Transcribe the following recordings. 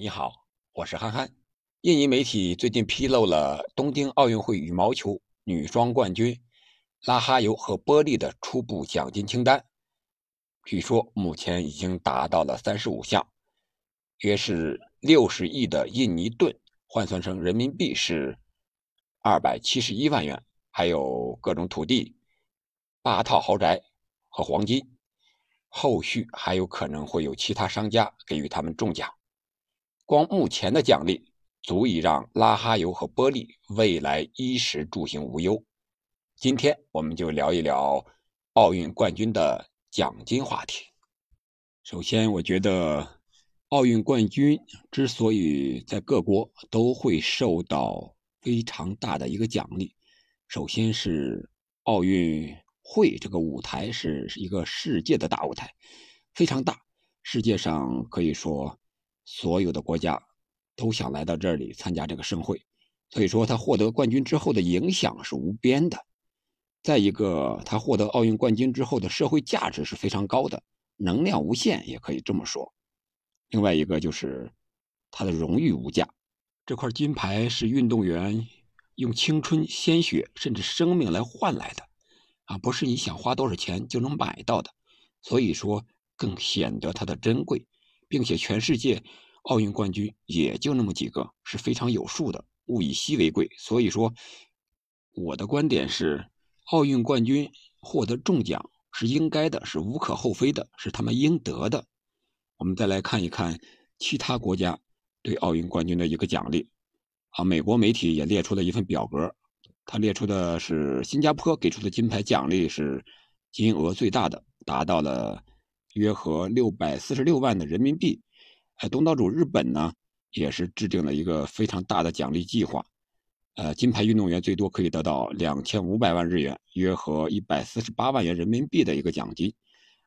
你好，我是憨憨。印尼媒体最近披露了东京奥运会羽毛球女双冠军拉哈尤和波利的初步奖金清单，据说目前已经达到了三十五项，约是六十亿的印尼盾，换算成人民币是二百七十一万元，还有各种土地、八套豪宅和黄金。后续还有可能会有其他商家给予他们中奖。光目前的奖励足以让拉哈尤和波利未来衣食住行无忧。今天我们就聊一聊奥运冠军的奖金话题。首先，我觉得奥运冠军之所以在各国都会受到非常大的一个奖励，首先是奥运会这个舞台是一个世界的大舞台，非常大，世界上可以说。所有的国家都想来到这里参加这个盛会，所以说他获得冠军之后的影响是无边的。再一个，他获得奥运冠军之后的社会价值是非常高的，能量无限，也可以这么说。另外一个就是他的荣誉无价，这块金牌是运动员用青春、鲜血甚至生命来换来的，啊，不是你想花多少钱就能买到的，所以说更显得它的珍贵。并且全世界奥运冠军也就那么几个，是非常有数的，物以稀为贵。所以说，我的观点是，奥运冠军获得中奖是应该的，是无可厚非的，是他们应得的。我们再来看一看其他国家对奥运冠军的一个奖励。啊，美国媒体也列出了一份表格，他列出的是新加坡给出的金牌奖励是金额最大的，达到了。约合六百四十六万的人民币，呃，东道主日本呢，也是制定了一个非常大的奖励计划，呃，金牌运动员最多可以得到两千五百万日元，约合一百四十八万元人民币的一个奖金。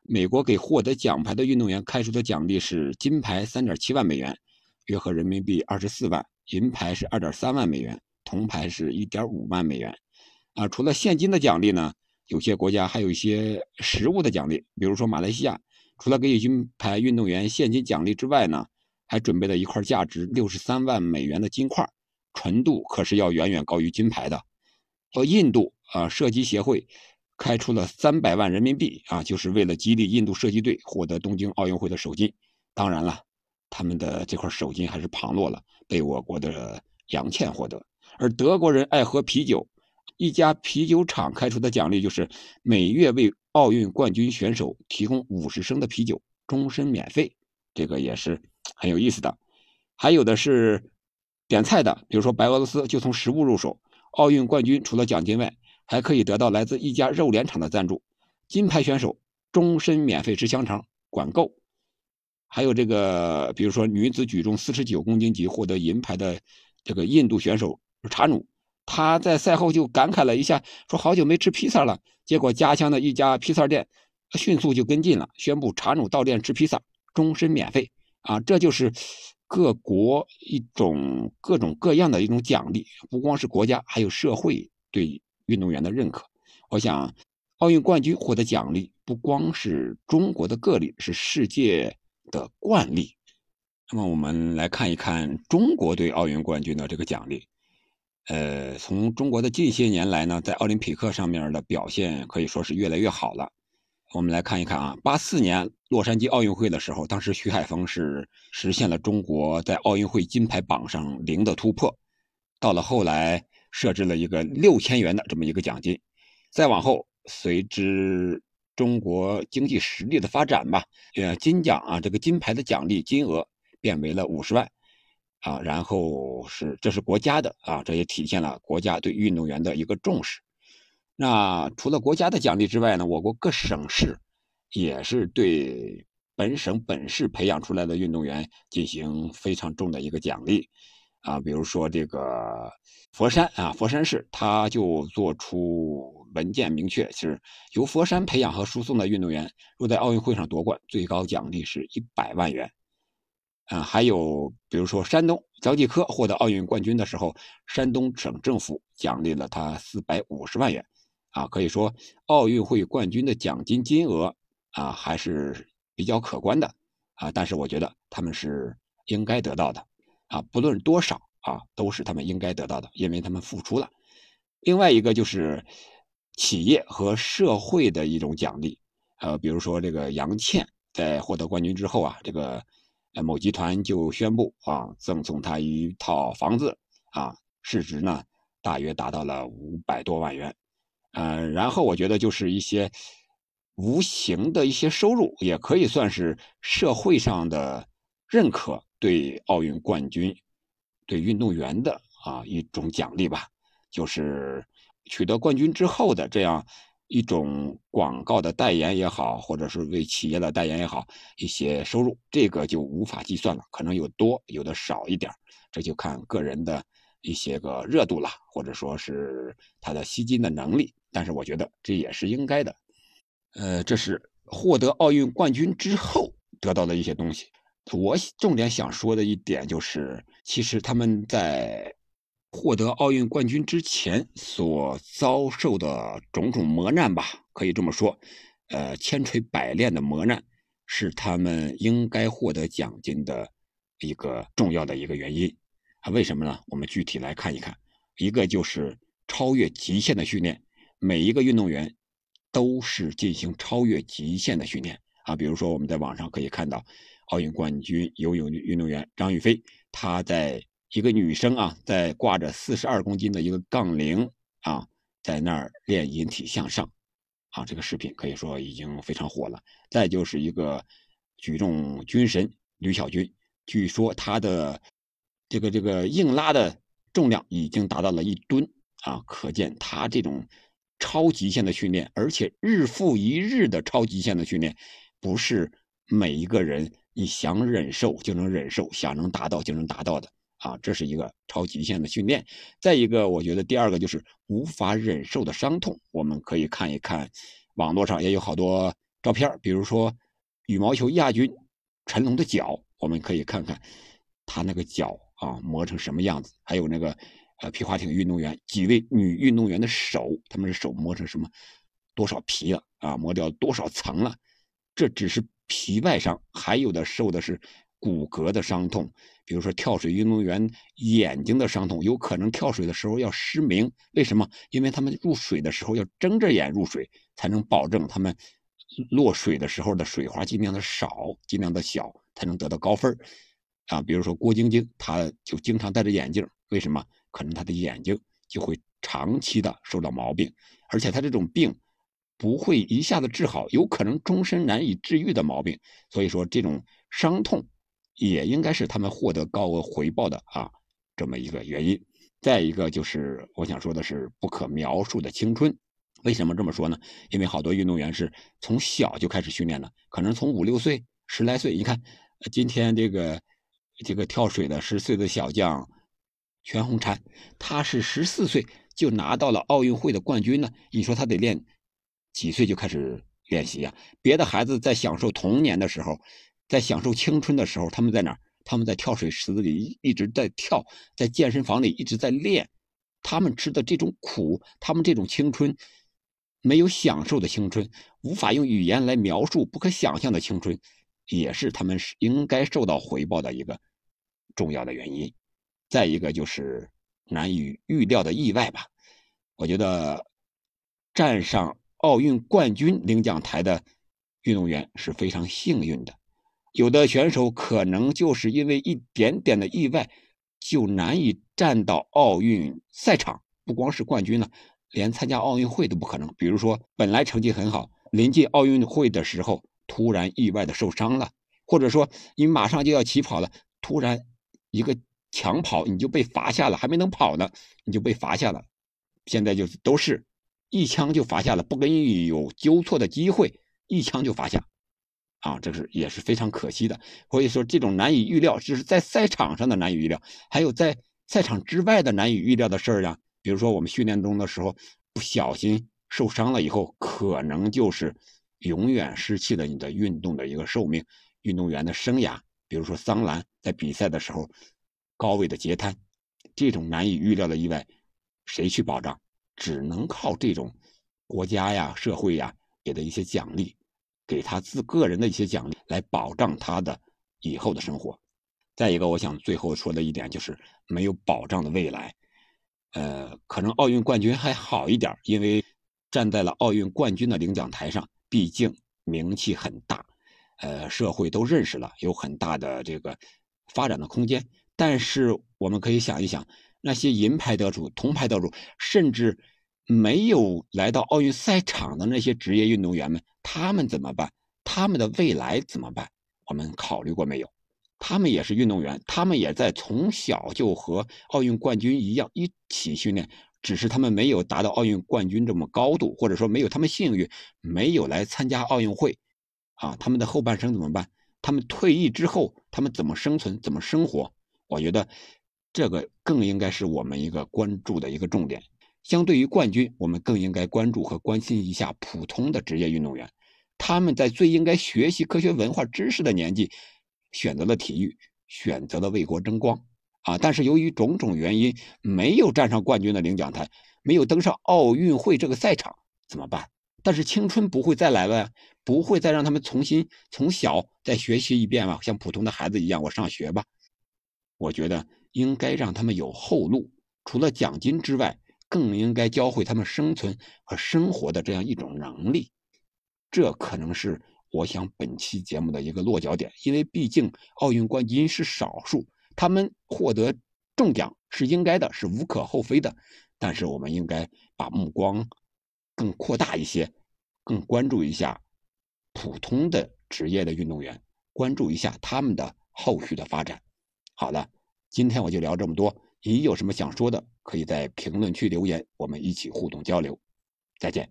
美国给获得奖牌的运动员开出的奖励是金牌三点七万美元，约合人民币二十四万，银牌是二点三万美元，铜牌是一点五万美元。啊，除了现金的奖励呢，有些国家还有一些实物的奖励，比如说马来西亚。除了给予金牌运动员现金奖励之外呢，还准备了一块价值六十三万美元的金块，纯度可是要远远高于金牌的。和印度啊射击协会开出了三百万人民币啊，就是为了激励印度射击队获得东京奥运会的首金。当然了，他们的这块首金还是旁落了，被我国的杨倩获得。而德国人爱喝啤酒，一家啤酒厂开出的奖励就是每月为。奥运冠军选手提供五十升的啤酒，终身免费，这个也是 很有意思的。还有的是点菜的，比如说白俄罗斯就从食物入手。奥运冠军除了奖金外，还可以得到来自一家肉联厂的赞助。金牌选手终身免费吃香肠，管够。还有这个，比如说女子举重四十九公斤级获得银牌的这个印度选手查努。他在赛后就感慨了一下，说好久没吃披萨了。结果家乡的一家披萨店迅速就跟进了，宣布查努到店吃披萨终身免费。啊，这就是各国一种各种各样的一种奖励，不光是国家，还有社会对运动员的认可。我想，奥运冠军获得奖励不光是中国的个例，是世界的惯例。那么，我们来看一看中国对奥运冠军的这个奖励。呃，从中国的近些年来呢，在奥林匹克上面的表现可以说是越来越好了。我们来看一看啊，八四年洛杉矶奥运会的时候，当时徐海峰是实现了中国在奥运会金牌榜上零的突破。到了后来，设置了一个六千元的这么一个奖金。再往后，随之中国经济实力的发展吧，呃，金奖啊，这个金牌的奖励金额变为了五十万。啊，然后是这是国家的啊，这也体现了国家对运动员的一个重视。那除了国家的奖励之外呢，我国各省市也是对本省本市培养出来的运动员进行非常重的一个奖励啊。比如说这个佛山啊，佛山市他就做出文件明确，是由佛山培养和输送的运动员，若在奥运会上夺冠，最高奖励是一百万元。啊，还有比如说山东张继科获得奥运冠军的时候，山东省政府奖励了他四百五十万元，啊，可以说奥运会冠军的奖金金额啊还是比较可观的，啊，但是我觉得他们是应该得到的。啊，不论多少啊，都是他们应该得到的，因为他们付出了。另外一个就是企业和社会的一种奖励，呃，比如说这个杨倩在获得冠军之后啊，这个某集团就宣布啊，赠送他一套房子啊，市值呢大约达到了五百多万元。呃，然后我觉得就是一些无形的一些收入，也可以算是社会上的认可，对奥运冠军、对运动员的啊一种奖励吧。就是取得冠军之后的这样一种广告的代言也好，或者是为企业的代言也好，一些收入，这个就无法计算了，可能有多，有的少一点，这就看个人的一些个热度了，或者说是他的吸金的能力。但是我觉得这也是应该的，呃，这是获得奥运冠军之后得到的一些东西。我重点想说的一点就是，其实他们在获得奥运冠军之前所遭受的种种磨难吧，可以这么说，呃，千锤百炼的磨难是他们应该获得奖金的一个重要的一个原因。啊，为什么呢？我们具体来看一看，一个就是超越极限的训练。每一个运动员都是进行超越极限的训练啊，比如说我们在网上可以看到，奥运冠军游泳运动员张雨霏，她在一个女生啊，在挂着四十二公斤的一个杠铃啊，在那儿练引体向上啊，这个视频可以说已经非常火了。再就是一个举重军神吕小军，据说他的这个这个硬拉的重量已经达到了一吨啊，可见他这种。超极限的训练，而且日复一日的超极限的训练，不是每一个人你想忍受就能忍受，想能达到就能达到的啊！这是一个超极限的训练。再一个，我觉得第二个就是无法忍受的伤痛。我们可以看一看，网络上也有好多照片，比如说羽毛球亚军陈龙的脚，我们可以看看他那个脚啊磨成什么样子，还有那个。呃，皮划艇运动员几位女运动员的手，他们的手磨成什么多少皮了啊？磨掉多少层了？这只是皮外伤，还有的受的是骨骼的伤痛。比如说跳水运动员眼睛的伤痛，有可能跳水的时候要失明。为什么？因为他们入水的时候要睁着眼入水，才能保证他们落水的时候的水花尽量的少，尽量的小，才能得到高分啊，比如说郭晶晶，她就经常戴着眼镜，为什么？可能他的眼睛就会长期的受到毛病，而且他这种病不会一下子治好，有可能终身难以治愈的毛病。所以说，这种伤痛也应该是他们获得高额回报的啊这么一个原因。再一个就是我想说的是不可描述的青春。为什么这么说呢？因为好多运动员是从小就开始训练的，可能从五六岁、十来岁。你看，今天这个这个跳水的十岁的小将。全红婵，他是十四岁就拿到了奥运会的冠军呢。你说他得练几岁就开始练习呀？别的孩子在享受童年的时候，在享受青春的时候，他们在哪？他们在跳水池子里一直在跳，在健身房里一直在练。他们吃的这种苦，他们这种青春，没有享受的青春，无法用语言来描述，不可想象的青春，也是他们应该受到回报的一个重要的原因。再一个就是难以预料的意外吧，我觉得站上奥运冠军领奖台的运动员是非常幸运的，有的选手可能就是因为一点点的意外就难以站到奥运赛场，不光是冠军了，连参加奥运会都不可能。比如说本来成绩很好，临近奥运会的时候突然意外的受伤了，或者说你马上就要起跑了，突然一个。抢跑你就被罚下了，还没能跑呢，你就被罚下了。现在就是都是一枪就罚下了，不给你有纠错的机会，一枪就罚下，啊，这是也是非常可惜的。所以说这种难以预料，就是在赛场上的难以预料，还有在赛场之外的难以预料的事儿呀。比如说我们训练中的时候不小心受伤了以后，可能就是永远失去了你的运动的一个寿命，运动员的生涯。比如说桑兰在比赛的时候。高位的截瘫，这种难以预料的意外，谁去保障？只能靠这种国家呀、社会呀给的一些奖励，给他自个人的一些奖励，来保障他的以后的生活。再一个，我想最后说的一点就是没有保障的未来。呃，可能奥运冠军还好一点，因为站在了奥运冠军的领奖台上，毕竟名气很大，呃，社会都认识了，有很大的这个发展的空间。但是我们可以想一想，那些银牌得主、铜牌得主，甚至没有来到奥运赛场的那些职业运动员们，他们怎么办？他们的未来怎么办？我们考虑过没有？他们也是运动员，他们也在从小就和奥运冠军一样一起训练，只是他们没有达到奥运冠军这么高度，或者说没有他们幸运，没有来参加奥运会，啊，他们的后半生怎么办？他们退役之后，他们怎么生存，怎么生活？我觉得这个更应该是我们一个关注的一个重点。相对于冠军，我们更应该关注和关心一下普通的职业运动员，他们在最应该学习科学文化知识的年纪。选择了体育，选择了为国争光，啊！但是由于种种原因，没有站上冠军的领奖台，没有登上奥运会这个赛场，怎么办？但是青春不会再来了呀，不会再让他们重新从小再学习一遍吧？像普通的孩子一样，我上学吧。我觉得应该让他们有后路，除了奖金之外，更应该教会他们生存和生活的这样一种能力。这可能是。我想本期节目的一个落脚点，因为毕竟奥运冠军是少数，他们获得中奖是应该的，是无可厚非的。但是我们应该把目光更扩大一些，更关注一下普通的职业的运动员，关注一下他们的后续的发展。好了，今天我就聊这么多。你有什么想说的，可以在评论区留言，我们一起互动交流。再见。